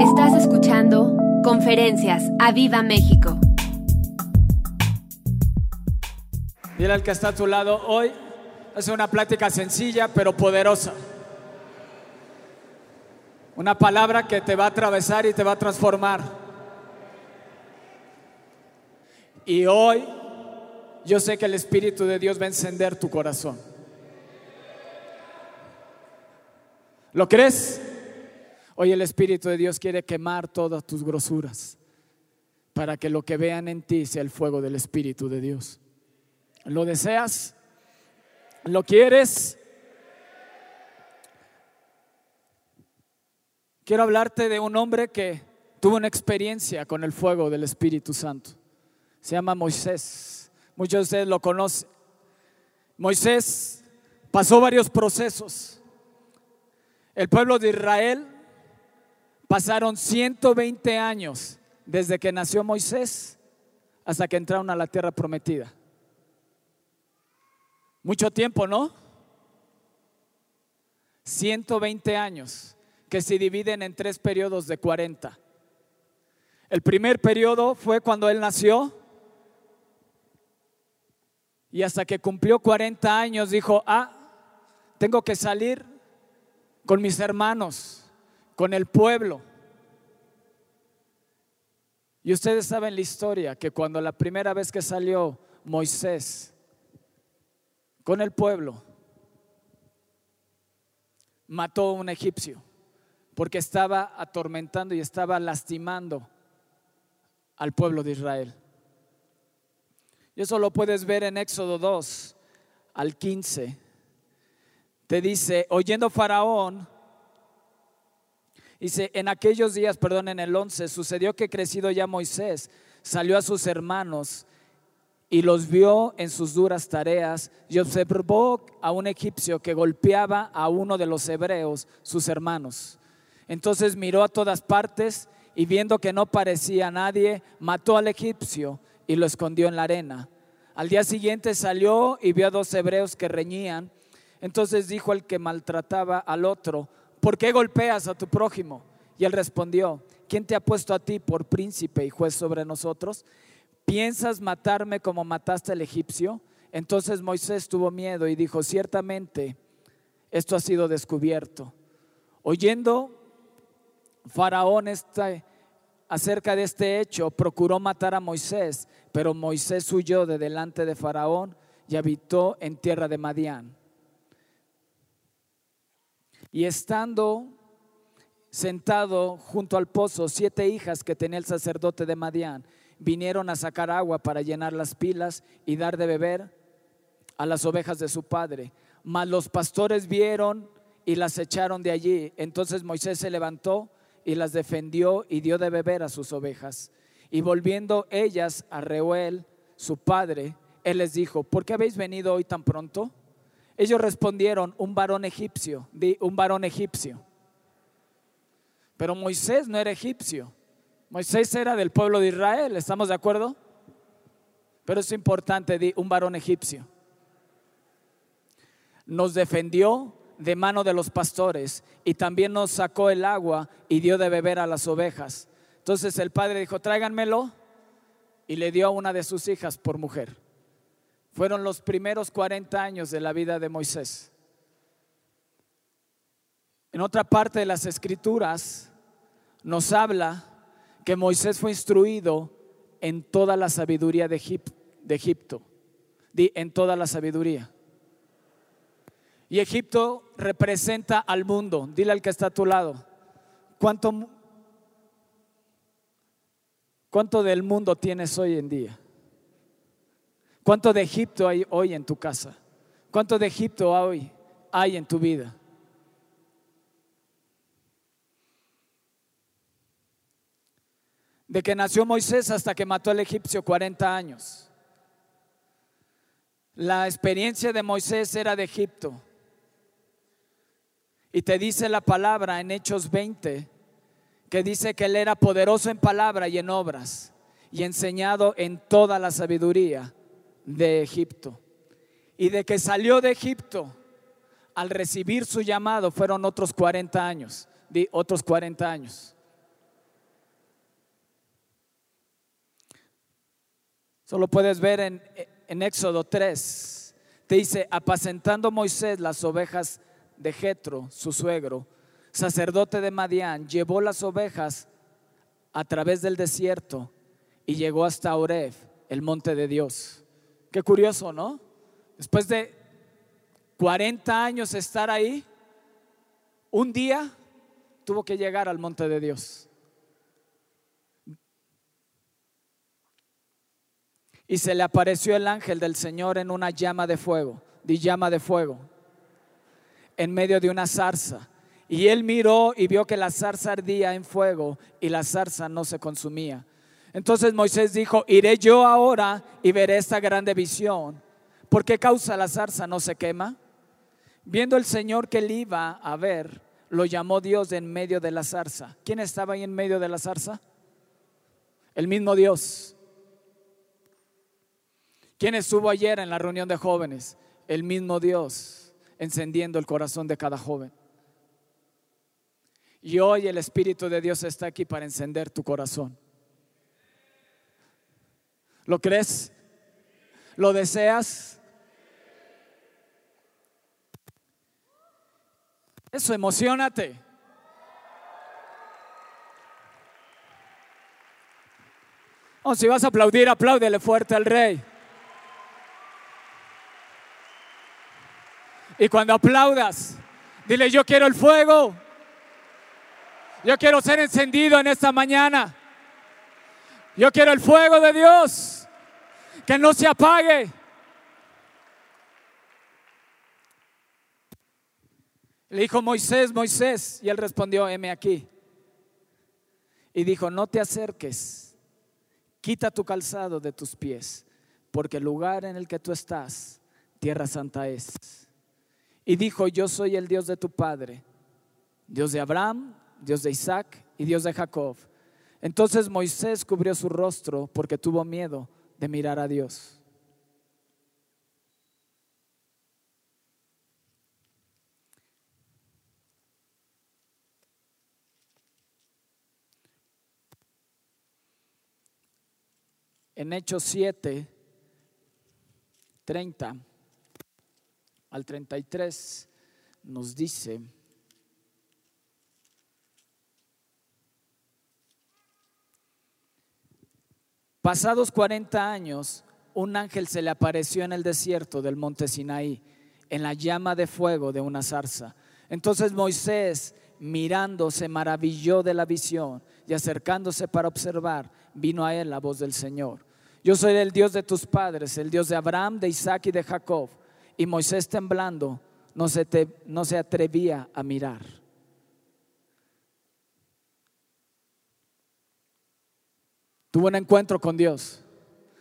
Estás escuchando Conferencias a Viva México. Dile al que está a tu lado, hoy es una plática sencilla pero poderosa. Una palabra que te va a atravesar y te va a transformar. Y hoy yo sé que el Espíritu de Dios va a encender tu corazón. ¿Lo crees? Hoy el Espíritu de Dios quiere quemar todas tus grosuras para que lo que vean en ti sea el fuego del Espíritu de Dios. ¿Lo deseas? ¿Lo quieres? Quiero hablarte de un hombre que tuvo una experiencia con el fuego del Espíritu Santo. Se llama Moisés. Muchos de ustedes lo conocen. Moisés pasó varios procesos. El pueblo de Israel pasaron 120 años desde que nació Moisés hasta que entraron a la tierra prometida. Mucho tiempo, ¿no? 120 años que se dividen en tres periodos de 40. El primer periodo fue cuando él nació y hasta que cumplió 40 años dijo, ah, tengo que salir con mis hermanos, con el pueblo. Y ustedes saben la historia, que cuando la primera vez que salió Moisés con el pueblo, mató a un egipcio, porque estaba atormentando y estaba lastimando al pueblo de Israel. Y eso lo puedes ver en Éxodo 2 al 15. Te dice, oyendo Faraón, dice, en aquellos días, perdón, en el 11, sucedió que crecido ya Moisés, salió a sus hermanos y los vio en sus duras tareas y observó a un egipcio que golpeaba a uno de los hebreos, sus hermanos. Entonces miró a todas partes y viendo que no parecía nadie, mató al egipcio y lo escondió en la arena. Al día siguiente salió y vio a dos hebreos que reñían. Entonces dijo el que maltrataba al otro, ¿por qué golpeas a tu prójimo? Y él respondió, ¿quién te ha puesto a ti por príncipe y juez sobre nosotros? ¿piensas matarme como mataste al egipcio? Entonces Moisés tuvo miedo y dijo, ciertamente esto ha sido descubierto. Oyendo Faraón acerca de este hecho, procuró matar a Moisés, pero Moisés huyó de delante de Faraón y habitó en tierra de Madián. Y estando sentado junto al pozo, siete hijas que tenía el sacerdote de Madián, vinieron a sacar agua para llenar las pilas y dar de beber a las ovejas de su padre. Mas los pastores vieron y las echaron de allí. Entonces Moisés se levantó y las defendió y dio de beber a sus ovejas. Y volviendo ellas a Reuel, su padre, él les dijo, ¿por qué habéis venido hoy tan pronto? Ellos respondieron, un varón egipcio, di un varón egipcio. Pero Moisés no era egipcio. Moisés era del pueblo de Israel, ¿estamos de acuerdo? Pero es importante, di, un varón egipcio. Nos defendió de mano de los pastores y también nos sacó el agua y dio de beber a las ovejas. Entonces el padre dijo, tráiganmelo y le dio a una de sus hijas por mujer. Fueron los primeros 40 años de la vida de Moisés. En otra parte de las escrituras nos habla que Moisés fue instruido en toda la sabiduría de, Egipto. en toda la sabiduría. Y Egipto representa al mundo. Dile al que está a tu lado. ¿Cuánto, cuánto del mundo tienes hoy en día? ¿Cuánto de Egipto hay hoy en tu casa? ¿Cuánto de Egipto hoy hay en tu vida? de que nació Moisés hasta que mató al egipcio 40 años. La experiencia de Moisés era de Egipto. Y te dice la palabra en Hechos 20, que dice que él era poderoso en palabra y en obras, y enseñado en toda la sabiduría de Egipto. Y de que salió de Egipto, al recibir su llamado, fueron otros 40 años, di otros 40 años. Solo puedes ver en, en Éxodo 3, te dice, apacentando Moisés las ovejas de Jetro, su suegro, sacerdote de Madián, llevó las ovejas a través del desierto y llegó hasta Oreb, el monte de Dios. Qué curioso, ¿no? Después de 40 años estar ahí, un día tuvo que llegar al monte de Dios. Y se le apareció el ángel del Señor en una llama de fuego, de llama de fuego, en medio de una zarza. Y él miró y vio que la zarza ardía en fuego y la zarza no se consumía. Entonces Moisés dijo, iré yo ahora y veré esta grande visión. ¿Por qué causa la zarza no se quema? Viendo el Señor que él iba a ver, lo llamó Dios en medio de la zarza. ¿Quién estaba ahí en medio de la zarza? El mismo Dios. ¿Quién estuvo ayer en la reunión de jóvenes? El mismo Dios, encendiendo el corazón de cada joven. Y hoy el Espíritu de Dios está aquí para encender tu corazón. ¿Lo crees? ¿Lo deseas? Eso, emocionate. O oh, si vas a aplaudir, apláudele fuerte al rey. Y cuando aplaudas, dile, yo quiero el fuego. Yo quiero ser encendido en esta mañana. Yo quiero el fuego de Dios. Que no se apague. Le dijo Moisés, Moisés, y él respondió, heme aquí. Y dijo, no te acerques, quita tu calzado de tus pies, porque el lugar en el que tú estás, tierra santa es. Y dijo, yo soy el Dios de tu Padre, Dios de Abraham, Dios de Isaac y Dios de Jacob. Entonces Moisés cubrió su rostro porque tuvo miedo de mirar a Dios. En Hechos 7, 30 al 33 nos dice, pasados 40 años, un ángel se le apareció en el desierto del monte Sinaí, en la llama de fuego de una zarza. Entonces Moisés, mirando, se maravilló de la visión y acercándose para observar, vino a él la voz del Señor. Yo soy el Dios de tus padres, el Dios de Abraham, de Isaac y de Jacob. Y Moisés temblando no se, no se atrevía a mirar. Tuvo un encuentro con Dios.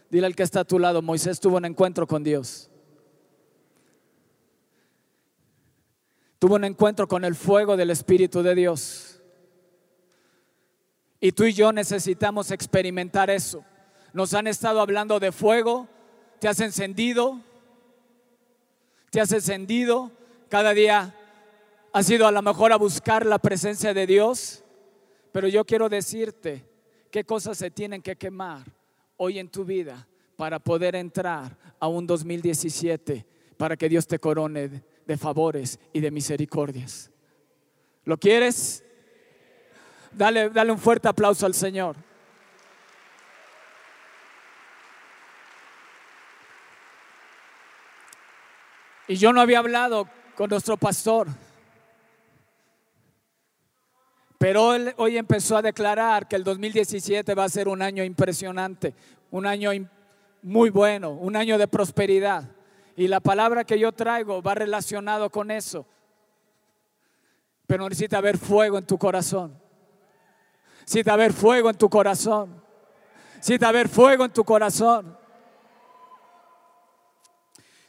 Dile al que está a tu lado, Moisés tuvo un encuentro con Dios. Tuvo un encuentro con el fuego del Espíritu de Dios. Y tú y yo necesitamos experimentar eso. Nos han estado hablando de fuego, te has encendido, te has encendido, cada día has ido a lo mejor a buscar la presencia de Dios, pero yo quiero decirte qué cosas se tienen que quemar hoy en tu vida para poder entrar a un 2017, para que Dios te corone de favores y de misericordias. ¿Lo quieres? Dale, dale un fuerte aplauso al Señor. Y yo no había hablado con nuestro pastor. Pero hoy empezó a declarar que el 2017 va a ser un año impresionante, un año muy bueno, un año de prosperidad. Y la palabra que yo traigo va relacionado con eso. Pero necesita haber fuego en tu corazón. Necesita haber fuego en tu corazón. Necesita haber fuego en tu corazón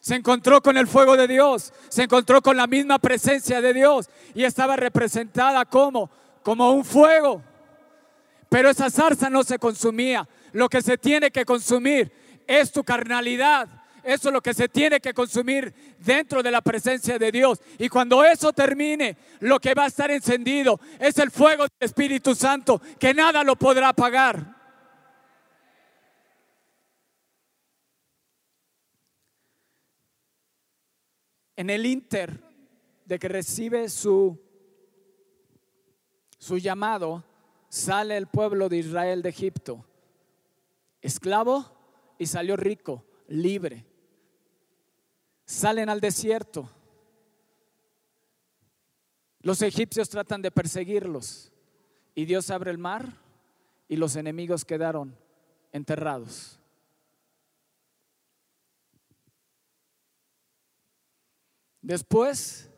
se encontró con el fuego de Dios, se encontró con la misma presencia de Dios y estaba representada como como un fuego. Pero esa zarza no se consumía. Lo que se tiene que consumir es tu carnalidad. Eso es lo que se tiene que consumir dentro de la presencia de Dios. Y cuando eso termine, lo que va a estar encendido es el fuego del Espíritu Santo, que nada lo podrá apagar. En el inter de que recibe su su llamado, sale el pueblo de Israel de Egipto, esclavo y salió rico, libre. Salen al desierto. Los egipcios tratan de perseguirlos y Dios abre el mar y los enemigos quedaron enterrados. Después,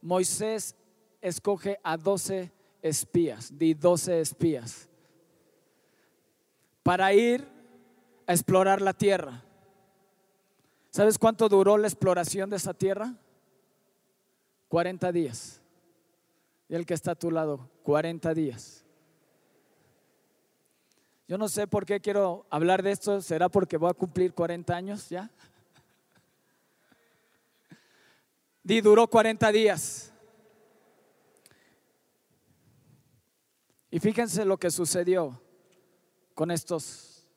Moisés escoge a doce espías, di doce espías, para ir a explorar la tierra. ¿Sabes cuánto duró la exploración de esa tierra? 40 días. Y el que está a tu lado, 40 días. Yo no sé por qué quiero hablar de esto, será porque voy a cumplir 40 años ya. Di duró 40 días. Y fíjense lo que sucedió con estos.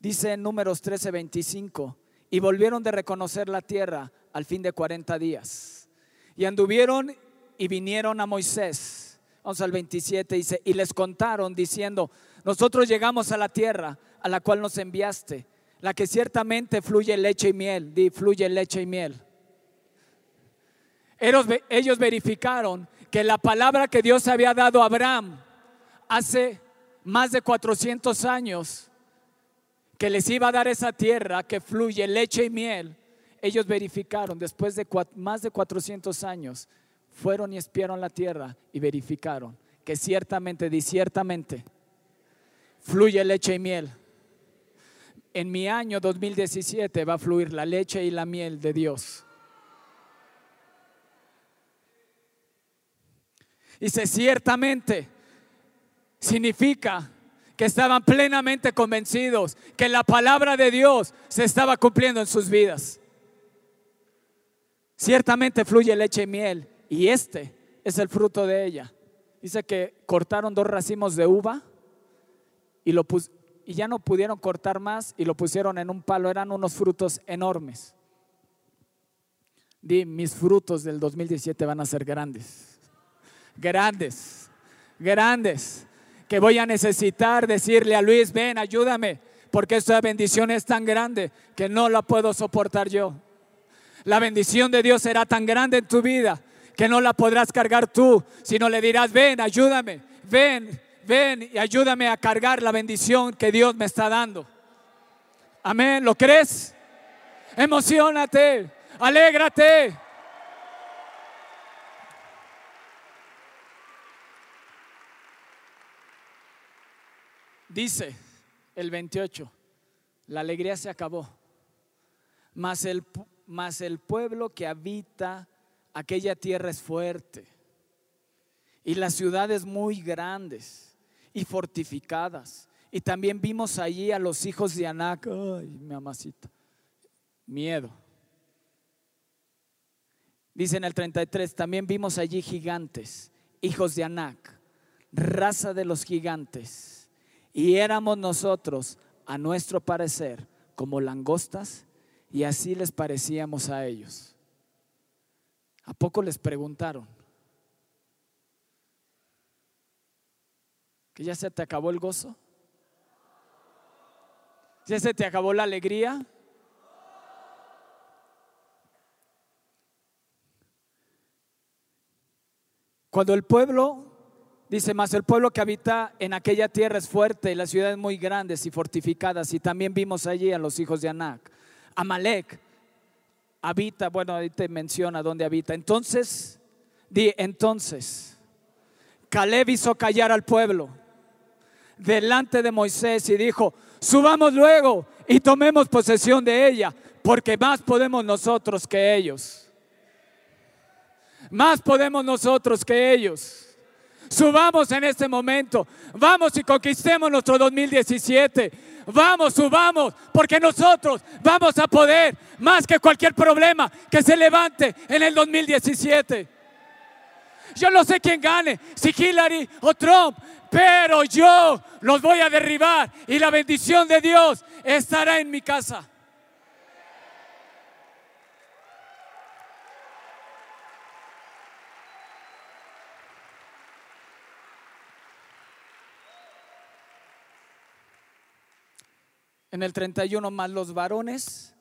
Dice en números 13, 25, y volvieron de reconocer la tierra al fin de 40 días. Y anduvieron y vinieron a Moisés. Vamos al 27, dice, y les contaron diciendo, nosotros llegamos a la tierra a la cual nos enviaste, la que ciertamente fluye leche y miel, di, fluye leche y miel. Ellos, verificaron que la palabra que Dios había dado a Abraham hace más de 400 años, que les iba a dar esa tierra que fluye leche y miel, ellos verificaron después de más de 400 años, fueron y espiaron la tierra y verificaron que ciertamente, di ciertamente, fluye leche y miel. En mi año 2017 va a fluir la leche y la miel de Dios. Dice, ciertamente significa que estaban plenamente convencidos que la palabra de Dios se estaba cumpliendo en sus vidas. Ciertamente fluye leche y miel y este es el fruto de ella. Dice que cortaron dos racimos de uva y, ya no pudieron cortar más y lo pusieron en un palo. Eran unos frutos enormes. Di, mis frutos del 2017 van a ser grandes grandes, grandes, que voy a necesitar decirle a Luis, ven, ayúdame, porque esta bendición es tan grande que no la puedo soportar yo. La bendición de Dios será tan grande en tu vida que no la podrás cargar tú, sino le dirás, ven, ayúdame, ven, ven y ayúdame a cargar la bendición que Dios me está dando. Amén, ¿lo crees? Emocionate, alégrate. Dice el 28, la alegría se acabó, mas el, el pueblo que habita aquella tierra es fuerte y las ciudades muy grandes y fortificadas. Y también vimos allí a los hijos de Anac, ay, mi amacita, miedo. Dice en el 33, también vimos allí gigantes, hijos de Anac, raza de los gigantes y éramos nosotros, a nuestro parecer, como langostas, y así les parecíamos a ellos. ¿A poco les preguntaron? ¿Que ya se te acabó el gozo? ¿Ya se te acabó la alegría? Cuando el pueblo Dice, más el pueblo que habita en aquella tierra es fuerte y las ciudades muy grandes y fortificadas. Y también vimos allí a los hijos de Anac. Amalek habita, bueno, ahí te menciona dónde habita. Entonces, di, entonces, Caleb hizo callar al pueblo delante de Moisés y dijo, subamos luego y tomemos posesión de ella, porque más podemos nosotros que ellos. Más podemos nosotros que ellos. Subamos en este momento. Vamos y conquistemos nuestro 2017. Vamos, subamos, porque nosotros vamos a poder más que cualquier problema que se levante en el 2017. Yo no sé quién gane, si Hillary o Trump, pero yo los voy a derribar y la bendición de Dios estará en mi casa. En el 31 más los varones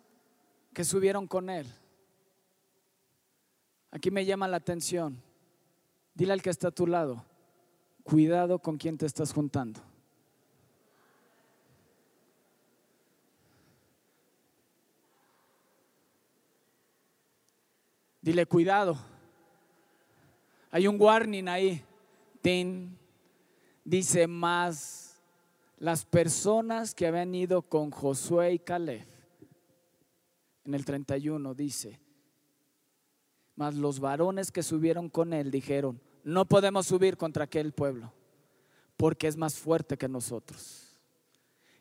que subieron con él. Aquí me llama la atención. Dile al que está a tu lado, cuidado con quién te estás juntando. Dile, cuidado. Hay un warning ahí. Dice más las personas que habían ido con Josué y Caleb. En el 31 dice, mas los varones que subieron con él dijeron, no podemos subir contra aquel pueblo, porque es más fuerte que nosotros.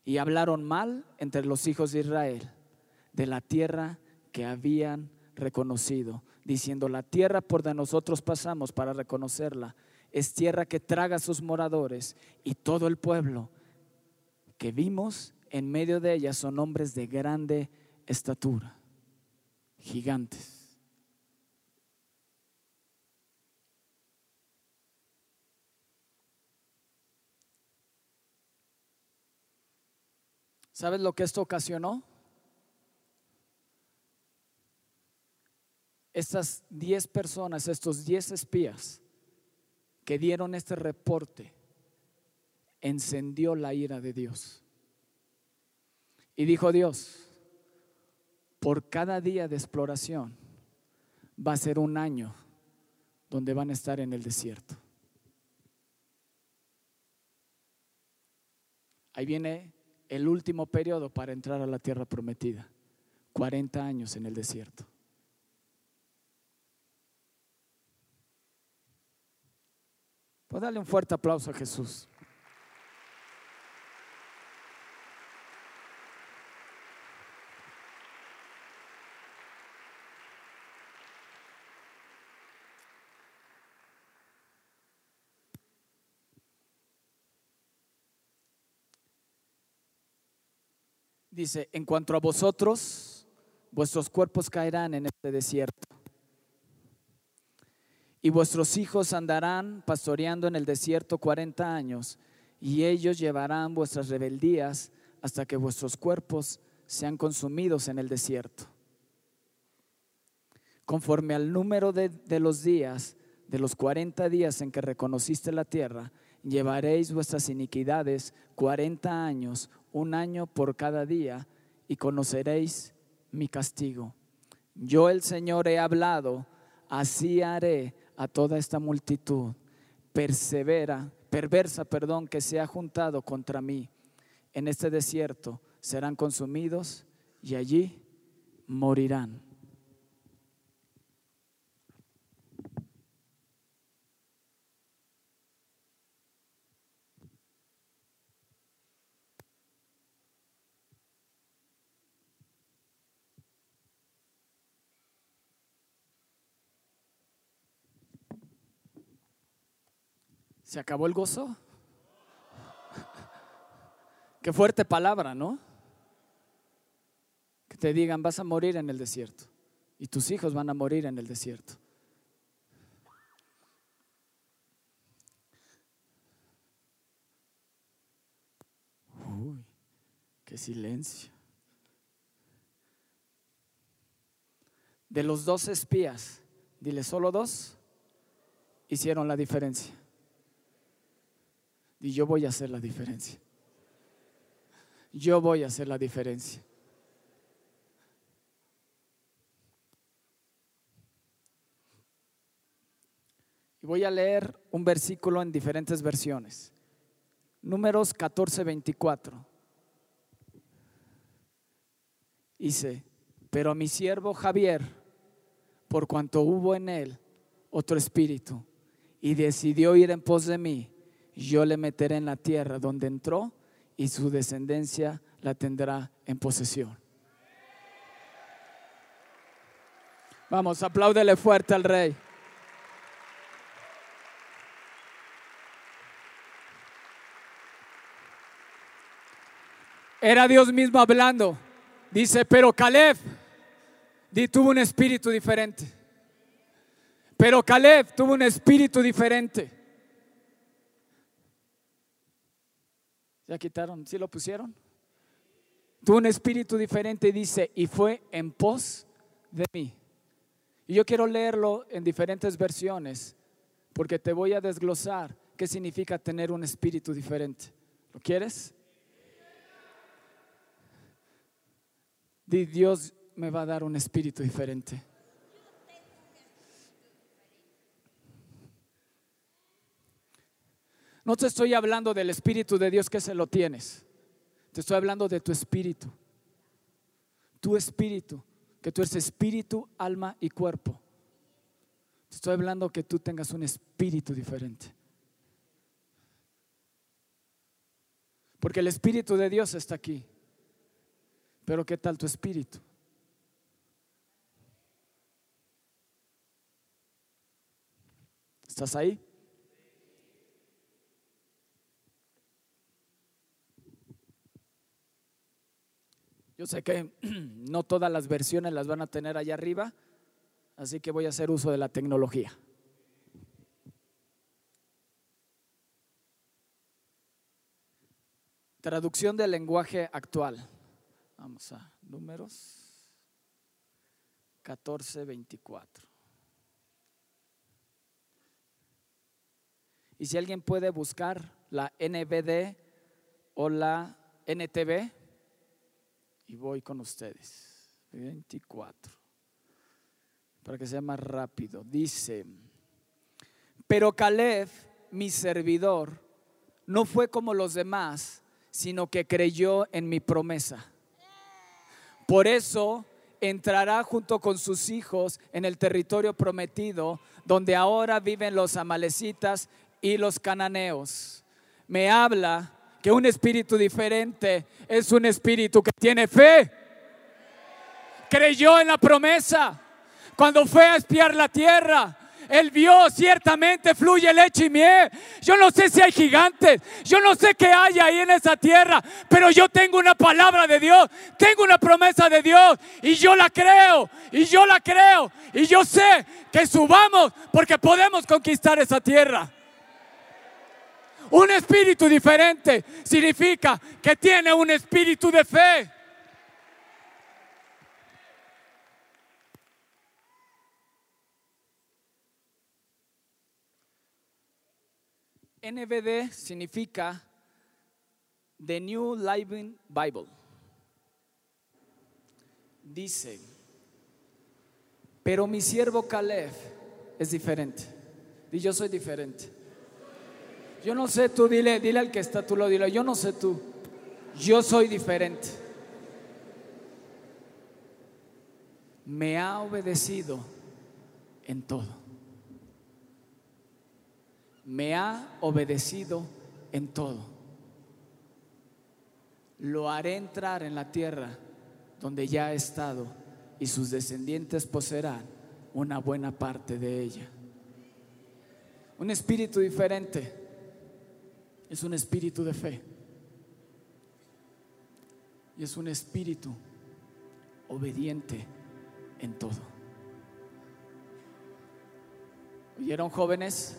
Y hablaron mal entre los hijos de Israel de la tierra que habían reconocido, diciendo, la tierra por de nosotros pasamos para reconocerla, es tierra que traga a sus moradores, y todo el pueblo que vimos en medio de ella son hombres de grande estatura, gigantes. ¿Sabes lo que esto ocasionó? Estas 10 personas, estos 10 espías que dieron este reporte, encendió la ira de Dios. Y dijo Dios, por cada día de exploración va a ser un año donde van a estar en el desierto. Ahí viene el último periodo para entrar a la tierra prometida. 40 años en el desierto. Pues darle un fuerte aplauso a Jesús. Dice, en cuanto a vosotros, vuestros cuerpos caerán en este desierto. Y vuestros hijos andarán pastoreando en el desierto 40 años, y ellos llevarán vuestras rebeldías hasta que vuestros cuerpos sean consumidos en el desierto. Conforme al número de, de los días, de los 40 días en que reconociste la tierra, llevaréis vuestras iniquidades 40 años, un año por cada día, y conoceréis mi castigo. Yo el Señor he hablado, así haré a toda esta multitud persevera, perversa, perdón, que se ha juntado contra mí en este desierto, serán consumidos y allí morirán. ¿Se acabó el gozo? Qué fuerte palabra, ¿no? Que te digan, vas a morir en el desierto y tus hijos van a morir en el desierto. Uy, qué silencio. De los dos espías, dile, solo dos hicieron la diferencia. Y yo voy a hacer la diferencia. Yo voy a hacer la diferencia. Y voy a leer un versículo en diferentes versiones. Números 14, 24. Dice, pero a mi siervo Javier, por cuanto hubo en él otro espíritu, y decidió ir en pos de mí, yo le meteré en la tierra donde entró y su descendencia la tendrá en posesión. Vamos, apláudele fuerte al rey. Era Dios mismo hablando. Dice, pero Caleb tuvo un espíritu diferente. Pero Caleb tuvo un espíritu diferente. ¿Ya quitaron? ¿Sí lo pusieron? Tuvo un espíritu diferente dice, y fue en pos de mí. Y yo quiero leerlo en diferentes versiones porque te voy a desglosar qué significa tener un espíritu diferente. ¿Lo quieres? Di, Dios me va a dar un espíritu diferente. No te estoy hablando del espíritu de Dios que se lo tienes. Te estoy hablando de tu espíritu. Tu espíritu, que tú eres espíritu, alma y cuerpo. Te estoy hablando que tú tengas un espíritu diferente. Porque el espíritu de Dios está aquí. Pero ¿qué tal tu espíritu? ¿Estás ahí? Yo sé que no todas las versiones las van a tener allá arriba, así que voy a hacer uso de la tecnología. Traducción del lenguaje actual. Vamos a números 14, 24. Y si alguien puede buscar la NBD o la NTV, y voy con ustedes. 24. Para que sea más rápido. Dice, pero Caleb, mi servidor, no fue como los demás, sino que creyó en mi promesa. Por eso entrará junto con sus hijos en el territorio prometido, donde ahora viven los amalecitas y los cananeos. Me habla que un espíritu diferente es un espíritu que tiene fe. Creyó en la promesa. Cuando fue a espiar la tierra, él vio ciertamente fluye leche y miel. Yo no sé si hay gigantes, yo no sé qué hay ahí en esa tierra, pero yo tengo una palabra de Dios, tengo una promesa de Dios y yo la creo, y yo la creo, y yo sé que subamos porque podemos conquistar esa tierra. Un espíritu diferente significa que tiene un espíritu de fe. NBD significa The New Living Bible. Dice, pero mi siervo Caleb es diferente. Y yo soy diferente. Yo no sé tú, dile, dile al que está tú lo dile, yo no sé tú. Yo soy diferente. Me ha obedecido en todo. Me ha obedecido en todo. Lo haré entrar en la tierra donde ya ha estado y sus descendientes poseerán una buena parte de ella. Un espíritu diferente es un espíritu de fe. Y es un espíritu obediente en todo. ¿Oyeron jóvenes?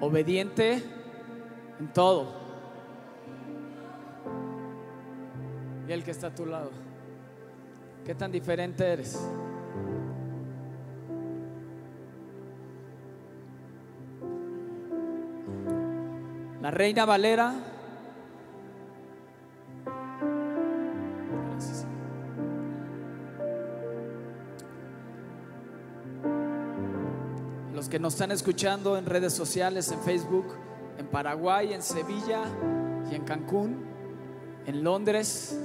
Obediente en todo. Y el que está a tu lado. ¿Qué tan diferente eres? La Reina Valera. Los que nos están escuchando en redes sociales, en Facebook, en Paraguay, en Sevilla y en Cancún, en Londres.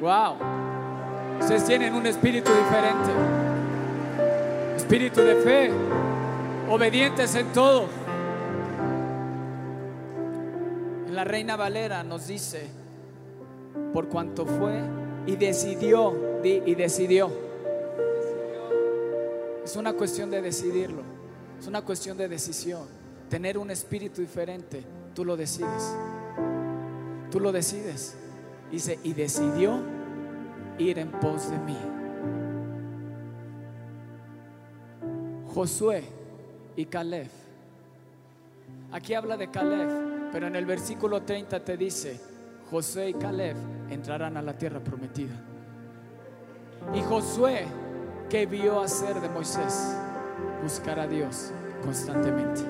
Wow. Ustedes tienen un espíritu diferente. Espíritu de fe. Obedientes en todo. La Reina Valera nos dice, por cuanto fue y decidió, y decidió. Es una cuestión de decidirlo, es una cuestión de decisión. Tener un espíritu diferente, tú lo decides. Tú lo decides. Dice, y decidió ir en pos de mí. Josué y Caleb. Aquí habla de Caleb Pero en el versículo 30 te dice, Josué y Caleb entrarán a la tierra prometida. Y Josué, ¿qué vio hacer de Moisés? Buscar a Dios constantemente.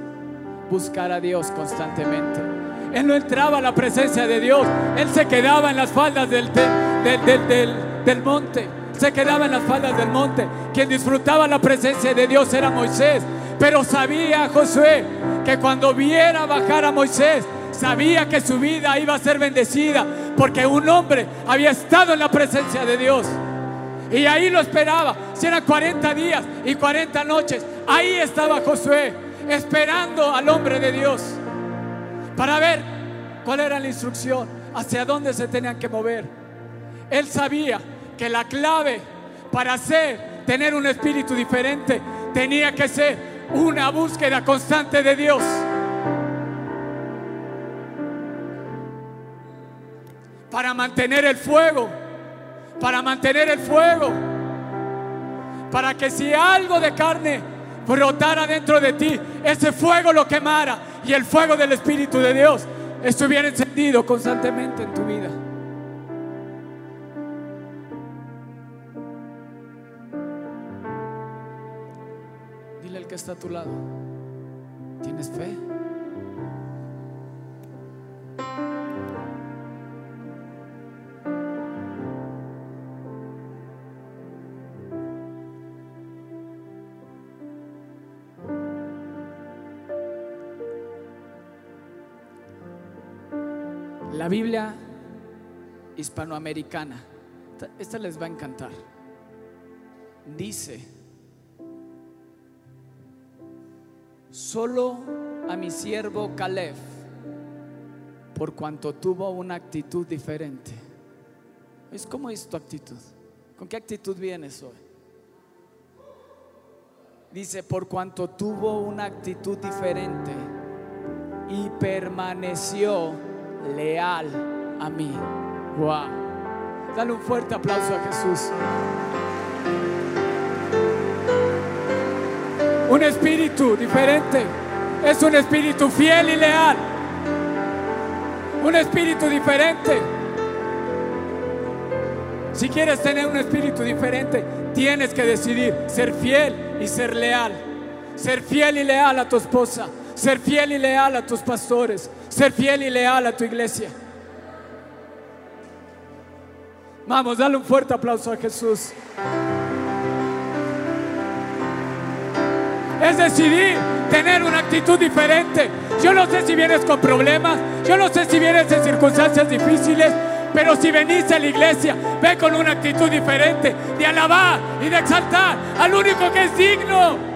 Buscar a Dios constantemente. Él no entraba a la presencia de Dios. Él se quedaba en las faldas del, del, del, del monte. Se quedaba en las faldas del monte. Quien disfrutaba la presencia de Dios era Moisés. Pero sabía Josué que cuando viera bajar a Moisés, sabía que su vida iba a ser bendecida porque un hombre había estado en la presencia de Dios. Y ahí lo esperaba. Si eran 40 días y 40 noches, ahí estaba Josué esperando al hombre de Dios para ver cuál era la instrucción, hacia dónde se tenían que mover. Él sabía que la clave para hacer, tener un espíritu diferente, tenía que ser una búsqueda constante de Dios. Para mantener el fuego, para mantener el fuego, para que si algo de carne brotara dentro de ti, ese fuego lo quemara y el fuego del Espíritu de Dios estuviera encendido constantemente en tu vida. Dile al que está a tu lado, ¿tienes fe? Biblia hispanoamericana, esta les va a encantar, dice, solo a mi siervo Caleb, por cuanto tuvo una actitud diferente. Es como es tu actitud. ¿Con qué actitud vienes hoy? Dice, por cuanto tuvo una actitud diferente y permaneció leal a mí. Wow. Dale un fuerte aplauso a Jesús. Un espíritu diferente. Es un espíritu fiel y leal. Un espíritu diferente. Si quieres tener un espíritu diferente, tienes que decidir ser fiel y ser leal. Ser fiel y leal a tu esposa. Ser fiel y leal a tus pastores ser fiel y leal a tu iglesia. Vamos, dale un fuerte aplauso a Jesús. Es decidir tener una actitud diferente. Yo no sé si vienes con problemas, yo no sé si vienes en circunstancias difíciles, pero si venís a la iglesia, ve con una actitud diferente de alabar y de exaltar al único que es digno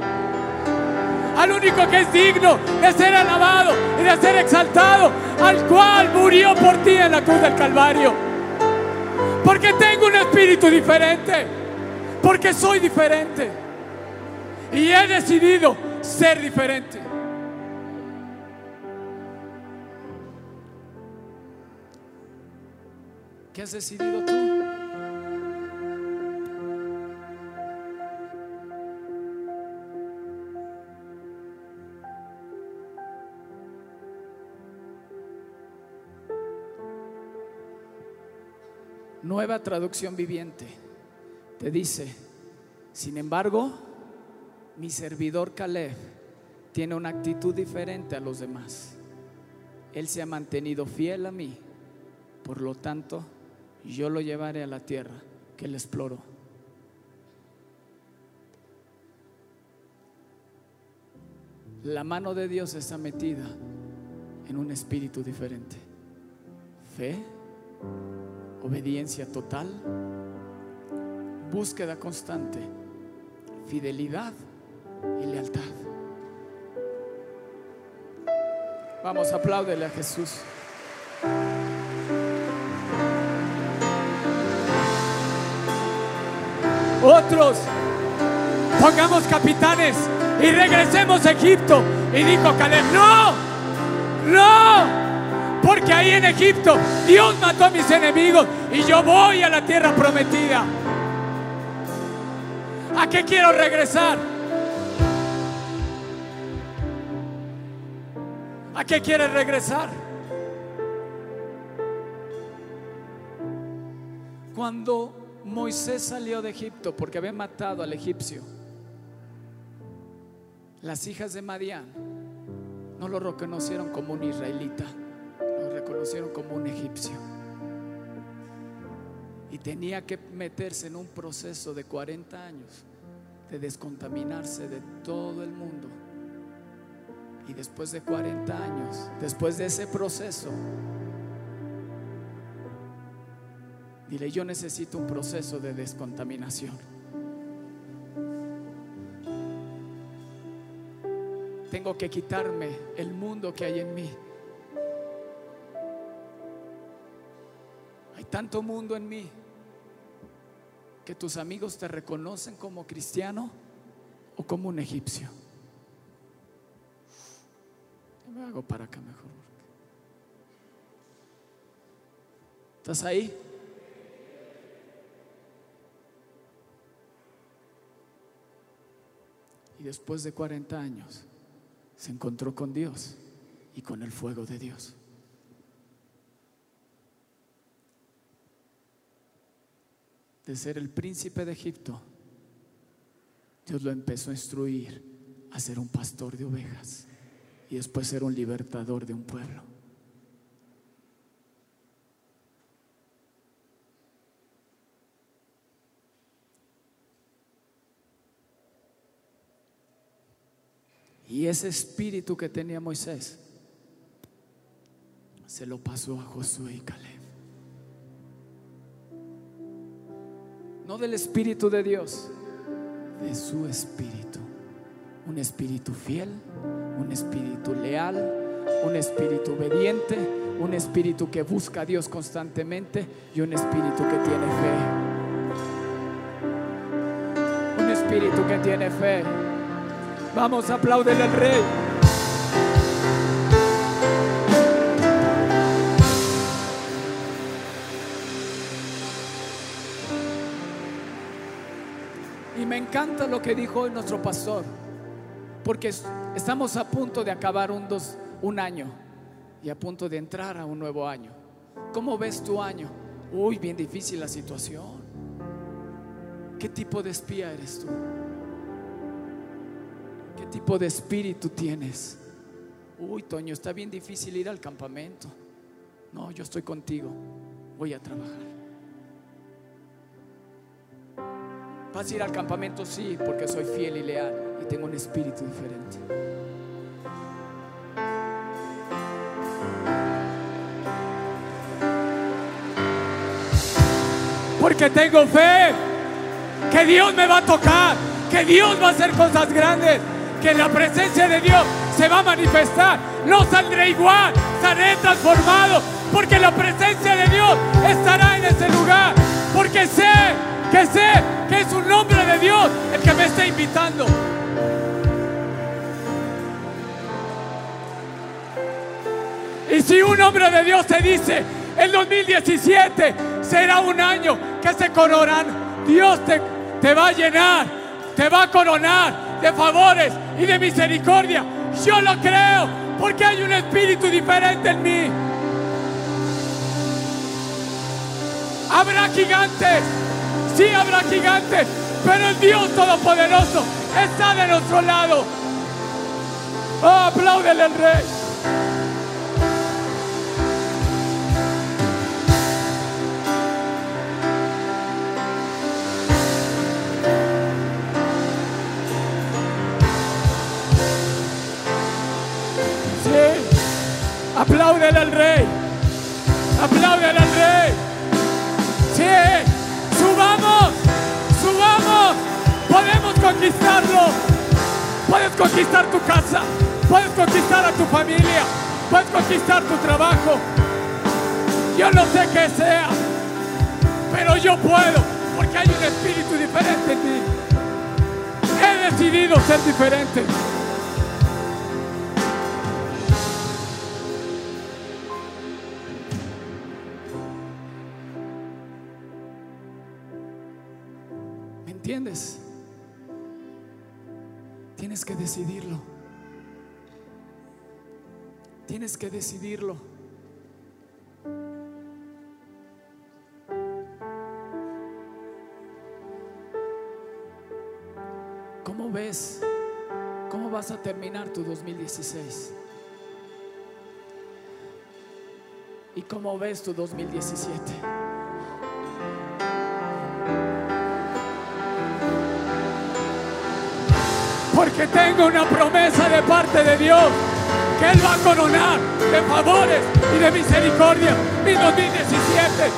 al único que es digno de ser alabado y de ser exaltado, al cual murió por ti en la cruz del Calvario. Porque tengo un espíritu diferente, porque soy diferente y he decidido ser diferente. ¿Qué has decidido tú? Nueva traducción viviente te dice, sin embargo, mi servidor Caleb tiene una actitud diferente a los demás. Él se ha mantenido fiel a mí, por lo tanto, yo lo llevaré a la tierra que él exploró. La mano de Dios está metida en un espíritu diferente. Fe obediencia total, búsqueda constante, fidelidad y lealtad. Vamos, apláudele a Jesús. Otros, pongamos capitanes y regresemos a Egipto. Y dijo Caleb, no, no, porque ahí en Egipto Dios mató a mis enemigos y yo voy a la tierra prometida. ¿A qué quiero regresar? ¿A qué quieres regresar? Cuando Moisés salió de Egipto porque había matado al egipcio, las hijas de Madián no lo reconocieron como un israelita reconocieron como un egipcio. Y tenía que meterse en un proceso de 40 años de descontaminarse de todo el mundo. Y después de 40 años, después de ese proceso, dile, yo necesito un proceso de descontaminación. Tengo que quitarme el mundo que hay en mí. Tanto mundo en mí que tus amigos te reconocen como cristiano o como un egipcio. Me hago para acá mejor. ¿Estás ahí? Y después de 40 años se encontró con Dios y con el fuego de Dios. De ser el príncipe de Egipto, Dios lo empezó a instruir a ser un pastor de ovejas y después ser un libertador de un pueblo. Y ese espíritu que tenía Moisés se lo pasó a Josué y Caleb. No del espíritu de Dios, de su espíritu. Un espíritu fiel, un espíritu leal, un espíritu obediente, un espíritu que busca a Dios constantemente y un espíritu que tiene fe. Un espíritu que tiene fe. Vamos, aplauden al rey. Encanta lo que dijo hoy nuestro pastor, porque estamos a punto de acabar un, dos, un año y a punto de entrar a un nuevo año. ¿Cómo ves tu año? Uy, bien difícil la situación. ¿Qué tipo de espía eres tú? ¿Qué tipo de espíritu tienes? Uy, Toño, está bien difícil ir al campamento. No, yo estoy contigo. Voy a trabajar. ¿Vas a ir al campamento? Sí, porque soy fiel y leal y tengo un espíritu diferente. Porque tengo fe que Dios me va a tocar, que Dios va a hacer cosas grandes, que la presencia de Dios se va a manifestar. No saldré igual, saldré transformado, porque la presencia de Dios estará en ese lugar. Porque sé, que sé que es un nombre de Dios el que me está invitando. Y si un hombre de Dios te dice, el 2017 será un año que se coronan, Dios te, te va a llenar, te va a coronar de favores y de misericordia. Yo lo creo porque hay un espíritu diferente en mí. Habrá gigantes, sí habrá gigantes, pero el Dios Todopoderoso está de nuestro lado. Oh, al Rey. Sí, apláudele al Rey. Apláudele al Rey. Sí, subamos. Podemos conquistarlo. Puedes conquistar tu casa. Puedes conquistar a tu familia. Puedes conquistar tu trabajo. Yo no sé qué sea, pero yo puedo, porque hay un espíritu diferente en mí. He decidido ser diferente. que decidirlo. Tienes que decidirlo. ¿Cómo ves? ¿Cómo vas a terminar tu 2016? ¿Y cómo ves tu 2017? Porque tengo una promesa de parte de Dios que Él va a coronar de favores y de misericordia mi 2017.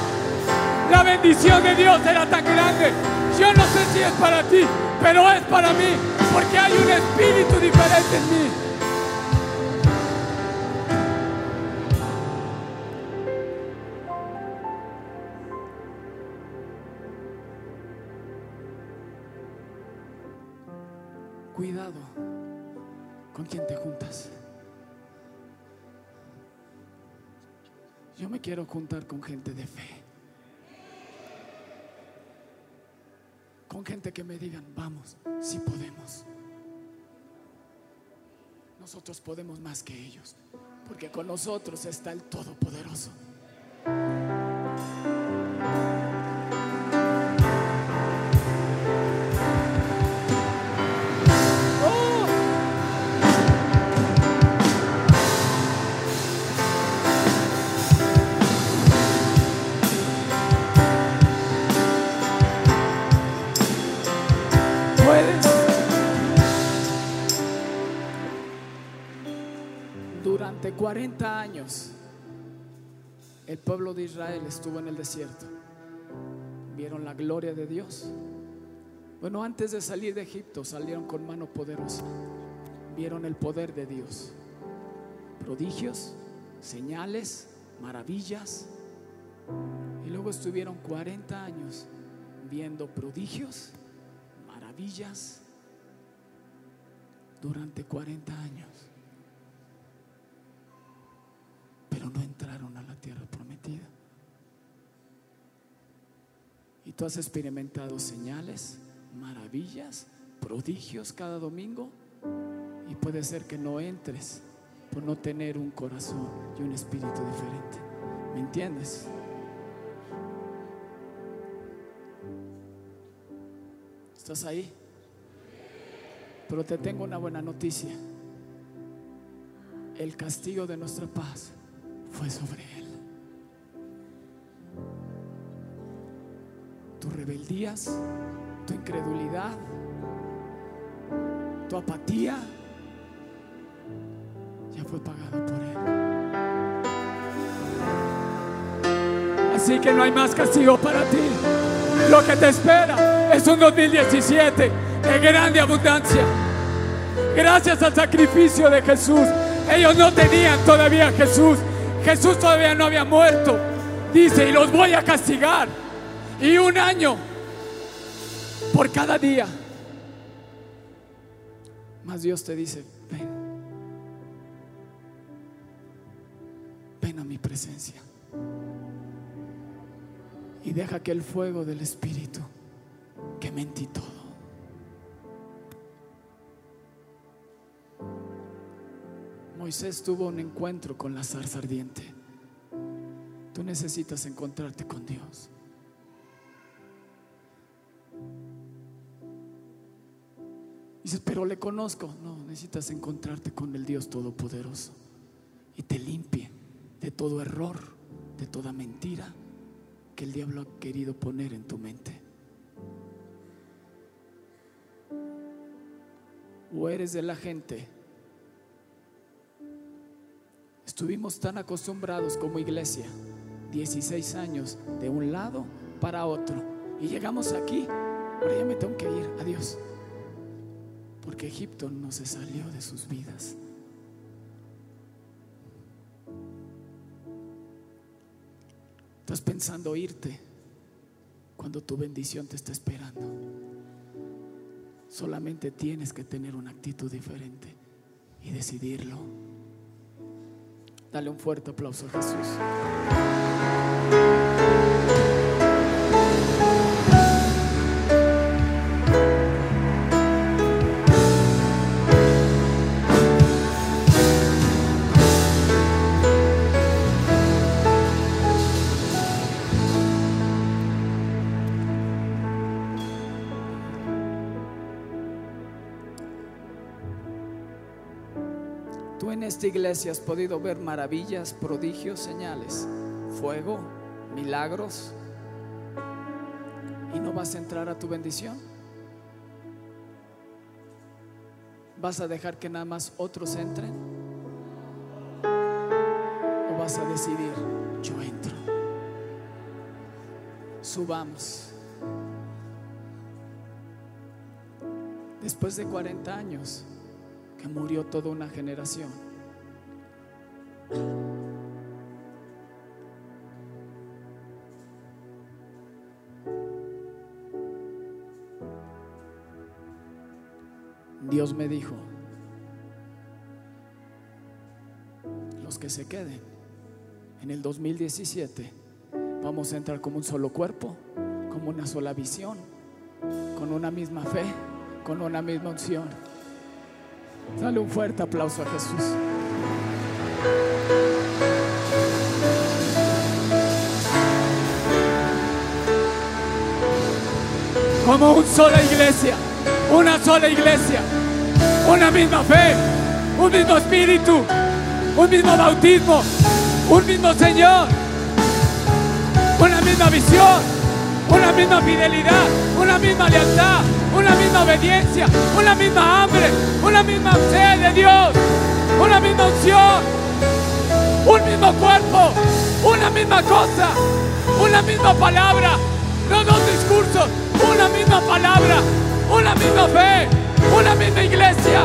La bendición de Dios era tan grande. Yo no sé si es para ti, pero es para mí, porque hay un espíritu diferente en mí. Quiero juntar con gente de fe. Con gente que me digan, vamos, si podemos. Nosotros podemos más que ellos, porque con nosotros está el Todopoderoso. 40 años, el pueblo de Israel estuvo en el desierto. Vieron la gloria de Dios. Bueno, antes de salir de Egipto salieron con mano poderosa. Vieron el poder de Dios. Prodigios, señales, maravillas. Y luego estuvieron 40 años viendo prodigios, maravillas durante 40 años. Pero no entraron a la tierra prometida. Y tú has experimentado señales, maravillas, prodigios cada domingo. Y puede ser que no entres por no tener un corazón y un espíritu diferente. ¿Me entiendes? ¿Estás ahí? Pero te tengo una buena noticia. El castigo de nuestra paz fue sobre él. Tus rebeldías, tu incredulidad, tu apatía, ya fue pagada por él. Así que no hay más castigo para ti. Lo que te espera es un 2017 de grande abundancia. Gracias al sacrificio de Jesús. Ellos no tenían todavía Jesús. Jesús todavía no había muerto. Dice, y los voy a castigar. Y un año por cada día. Más Dios te dice, ven. Ven a mi presencia. Y deja que el fuego del Espíritu queme en ti todo. Moisés tuvo un encuentro con la zarza ardiente. Tú necesitas encontrarte con Dios. Dices, pero le conozco. No, necesitas encontrarte con el Dios Todopoderoso. Y te limpie de todo error, de toda mentira que el diablo ha querido poner en tu mente. O eres de la gente. Estuvimos tan acostumbrados como iglesia, 16 años de un lado para otro. Y llegamos aquí, ahora ya me tengo que ir, adiós. Porque Egipto no se salió de sus vidas. Estás pensando irte cuando tu bendición te está esperando. Solamente tienes que tener una actitud diferente y decidirlo. Dale un fuerte aplauso a Jesús. Esta iglesia has podido ver maravillas, prodigios, señales, fuego, milagros, y no vas a entrar a tu bendición. ¿Vas a dejar que nada más otros entren? ¿O vas a decidir, yo entro? Subamos. Después de 40 años que murió toda una generación. Dios me dijo, los que se queden en el 2017, vamos a entrar como un solo cuerpo, como una sola visión, con una misma fe, con una misma unción. Dale un fuerte aplauso a Jesús. Como una sola iglesia, una sola iglesia, una misma fe, un mismo espíritu, un mismo bautismo, un mismo Señor, una misma visión, una misma fidelidad, una misma lealtad, una misma obediencia, una misma hambre, una misma sed de Dios, una misma unción, un mismo cuerpo, una misma cosa, una misma palabra, no dos discursos, una misma palabra, una misma fe, una misma iglesia.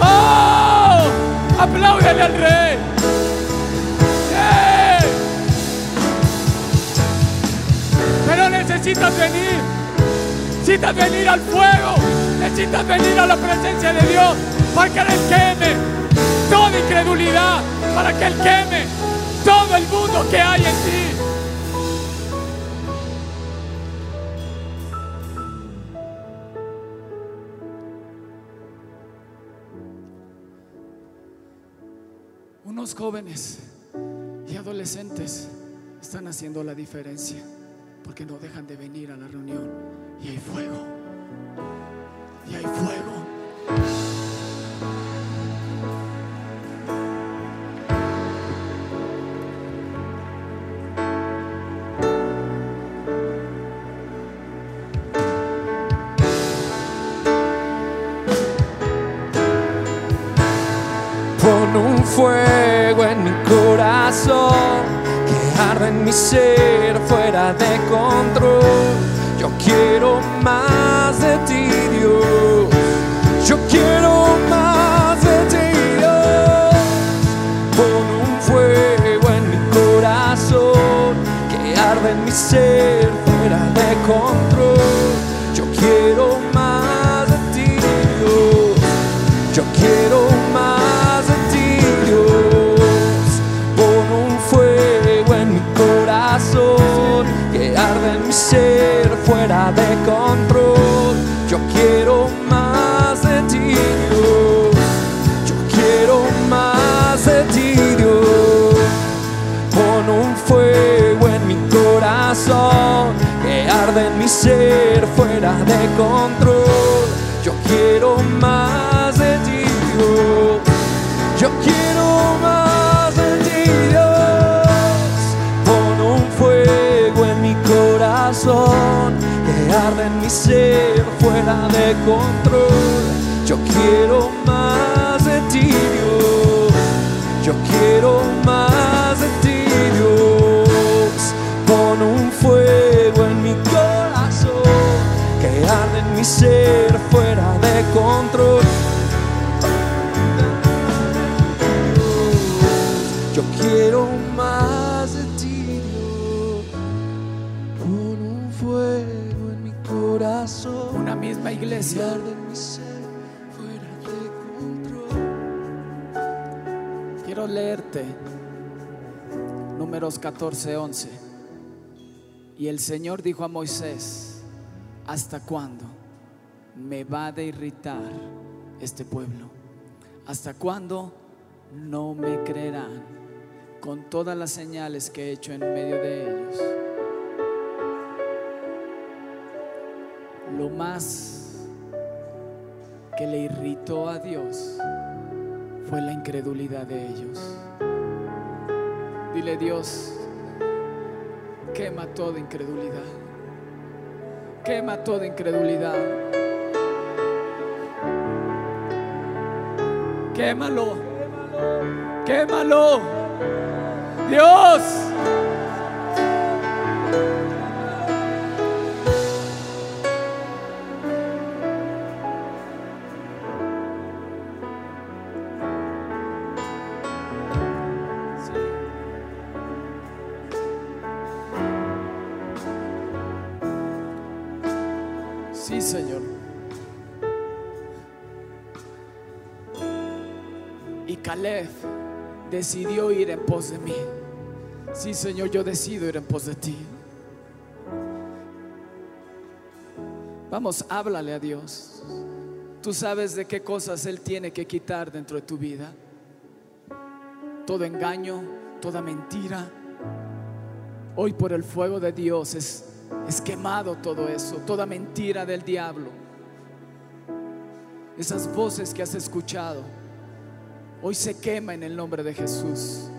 ¡Oh! Apláudele al rey. ¡Sí! Pero necesitas venir. Necesitas venir al fuego. Necesitas venir a la presencia de Dios para que Él queme incredulidad. Para que Él queme todo el mundo que hay en ti. Unos jóvenes y adolescentes están haciendo la diferencia porque no dejan de venir a la reunión y hay fuego. Y hay fuego. En mi ser fuera de control. Yo quiero más de ti, Dios. Yo quiero más de ti, Dios. Pon un fuego en mi corazón que arde en mi ser fuera de control. Ser fuera de control. Yo quiero más de ti, Dios. Yo quiero más de ti, Dios. Pon un fuego en mi corazón que arde en mi ser fuera de control. En mi ser fuera de control. Quiero leerte números 14, 11. Y el Señor dijo a Moisés, ¿hasta cuándo me va de irritar este pueblo? ¿Hasta cuándo no me creerán con todas las señales que he hecho en medio de ellos? Lo más que le irritó a Dios fue la incredulidad de ellos. Dile Dios, quema toda incredulidad. Quema toda incredulidad. Quémalo. Quémalo. Dios. Decidió ir en pos de mí. Sí, Señor, yo decido ir en pos de ti. Vamos, háblale a Dios. Tú sabes de qué cosas Él tiene que quitar dentro de tu vida. Todo engaño, toda mentira. Hoy por el fuego de Dios es, es quemado todo eso, toda mentira del diablo. Esas voces que has escuchado, hoy se quema en el nombre de Jesús.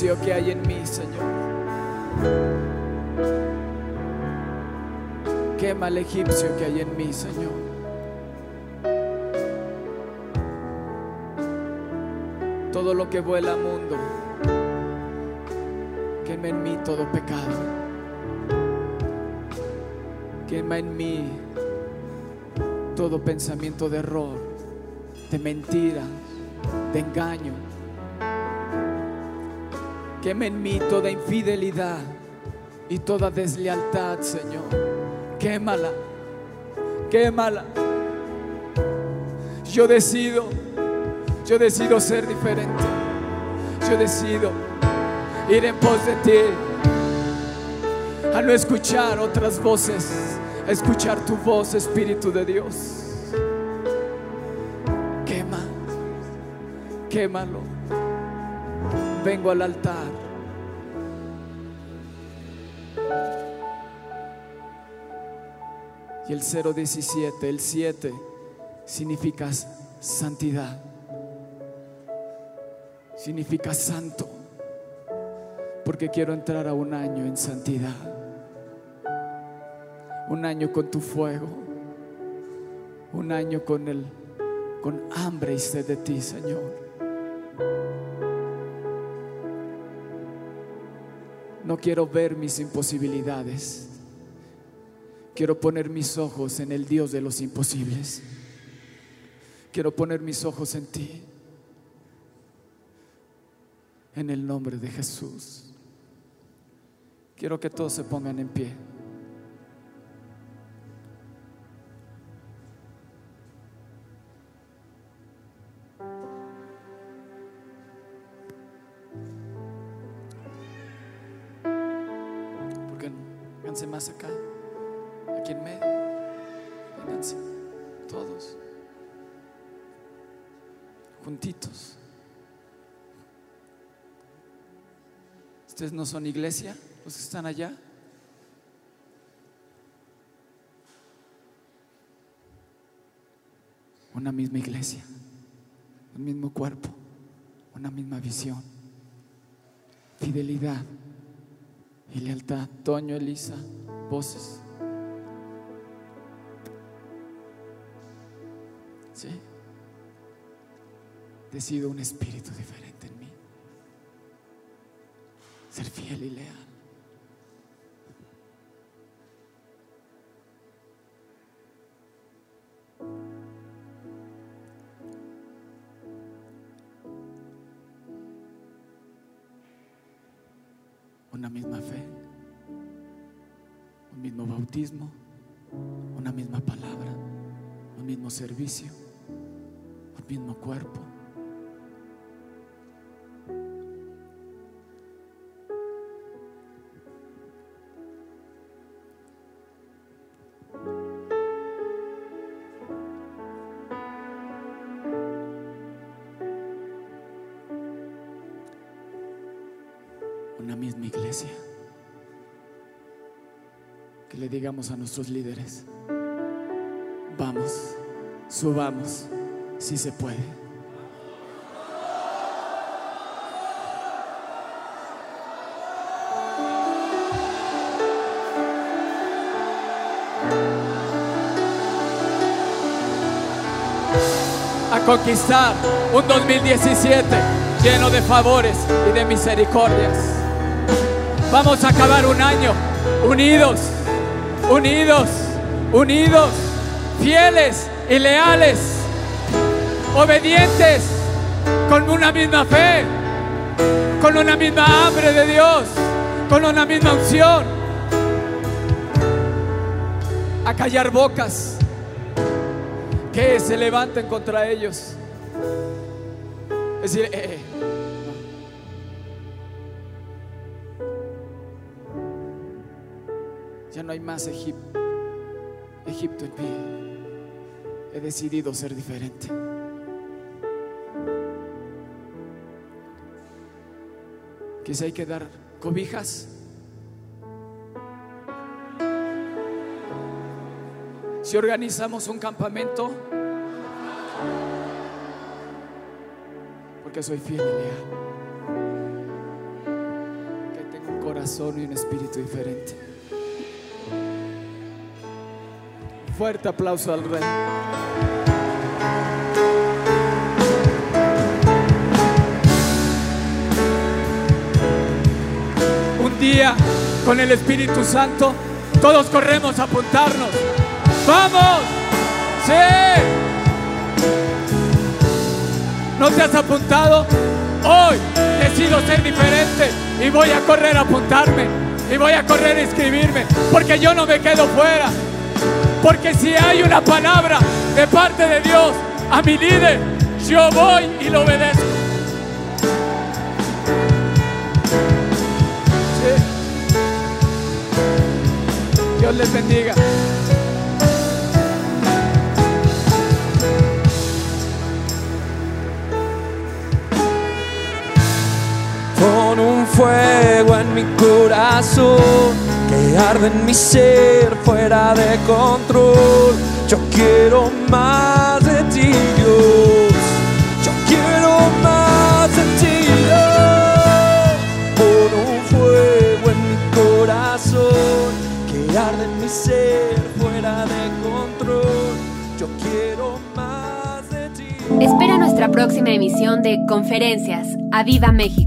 Egipcio que hay en mí, Señor. Quema el egipcio que hay en mí, Señor. Todo lo que vuela mundo, quema en mí todo pecado. Quema en mí todo pensamiento de error, de mentira, de engaño. Quema en mí toda infidelidad y toda deslealtad, Señor. Quémala, quémala. Yo decido, yo decido ser diferente. Yo decido ir en pos de ti, a no escuchar otras voces, a escuchar tu voz, Espíritu de Dios. Quema, quémalo. Vengo al altar. Y el 017, el 7, significa santidad. significa santo, porque quiero entrar a un año en santidad, un año con tu fuego, un año con el con hambre y sed de ti, Señor. No quiero ver mis imposibilidades. Quiero poner mis ojos en el Dios de los imposibles. Quiero poner mis ojos en ti. En el nombre de Jesús. Quiero que todos se pongan en pie. No son iglesia? ¿Los que están allá? Una misma iglesia, un mismo cuerpo, una misma visión, fidelidad y lealtad. Toño, Elisa, voces. ¿Sí? Decido un espíritu diferente fiel y. Una misma fe, un mismo bautismo, una misma palabra, un mismo servicio, un mismo cuerpo. Digamos a nuestros líderes, vamos, subamos, si se puede. A conquistar un 2017 lleno de favores y de misericordias. Vamos a acabar un año unidos, unidos, unidos, fieles y leales, obedientes, con una misma fe, con una misma hambre de Dios, con una misma unción. A callar bocas que se levanten contra ellos. Es decir, eh, eh, más Egipto, Egipto en mí. He decidido ser diferente. Si hay que dar cobijas, si organizamos un campamento, porque soy fiel leal, que tengo un corazón y un espíritu diferente. Fuerte aplauso al rey. Un día con el Espíritu Santo, todos corremos a apuntarnos. ¡Vamos! ¡Sí! ¿No te has apuntado? Hoy decido ser diferente y voy a correr a apuntarme y voy a correr a inscribirme porque yo no me quedo fuera. Porque si hay una palabra de parte de Dios a mi líder, yo voy y lo obedezco. Dios les bendiga. tarde en mi ser fuera de control. Yo quiero más de ti, Dios. Yo quiero más de ti, Por un fuego en mi corazón que arde en mi ser fuera de control. Yo quiero más de ti. Espera nuestra próxima emisión de Conferencias. ¡Aviva México!